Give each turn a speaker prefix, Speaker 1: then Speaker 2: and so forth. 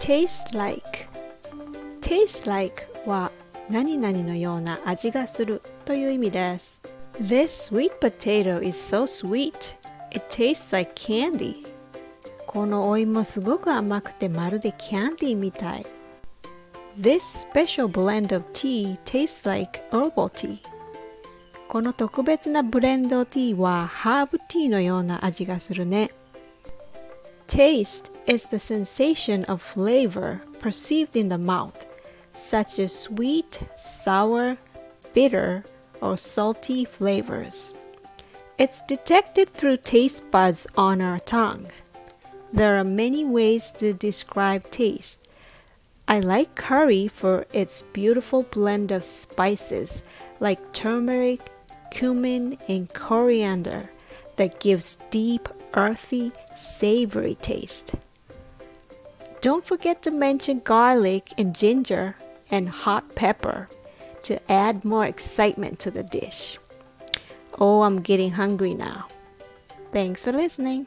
Speaker 1: taste like taste like は何々のような味がするという意味です This sweet potato is so sweet It tastes like candy このお芋すごく甘くてまるでキャンディーみたい This special blend of tea tastes like herbal tea この特別なブレンドティーはハーブティーのような味がするね Taste is the sensation of flavor perceived in the mouth, such as sweet, sour, bitter, or salty flavors. It's detected through taste buds on our tongue. There are many ways to describe taste. I like curry for its beautiful blend of spices like turmeric, cumin, and coriander that gives deep, earthy, savory taste. Don't forget to mention garlic and ginger and hot pepper to add more excitement to the dish. Oh, I'm getting hungry now. Thanks for listening.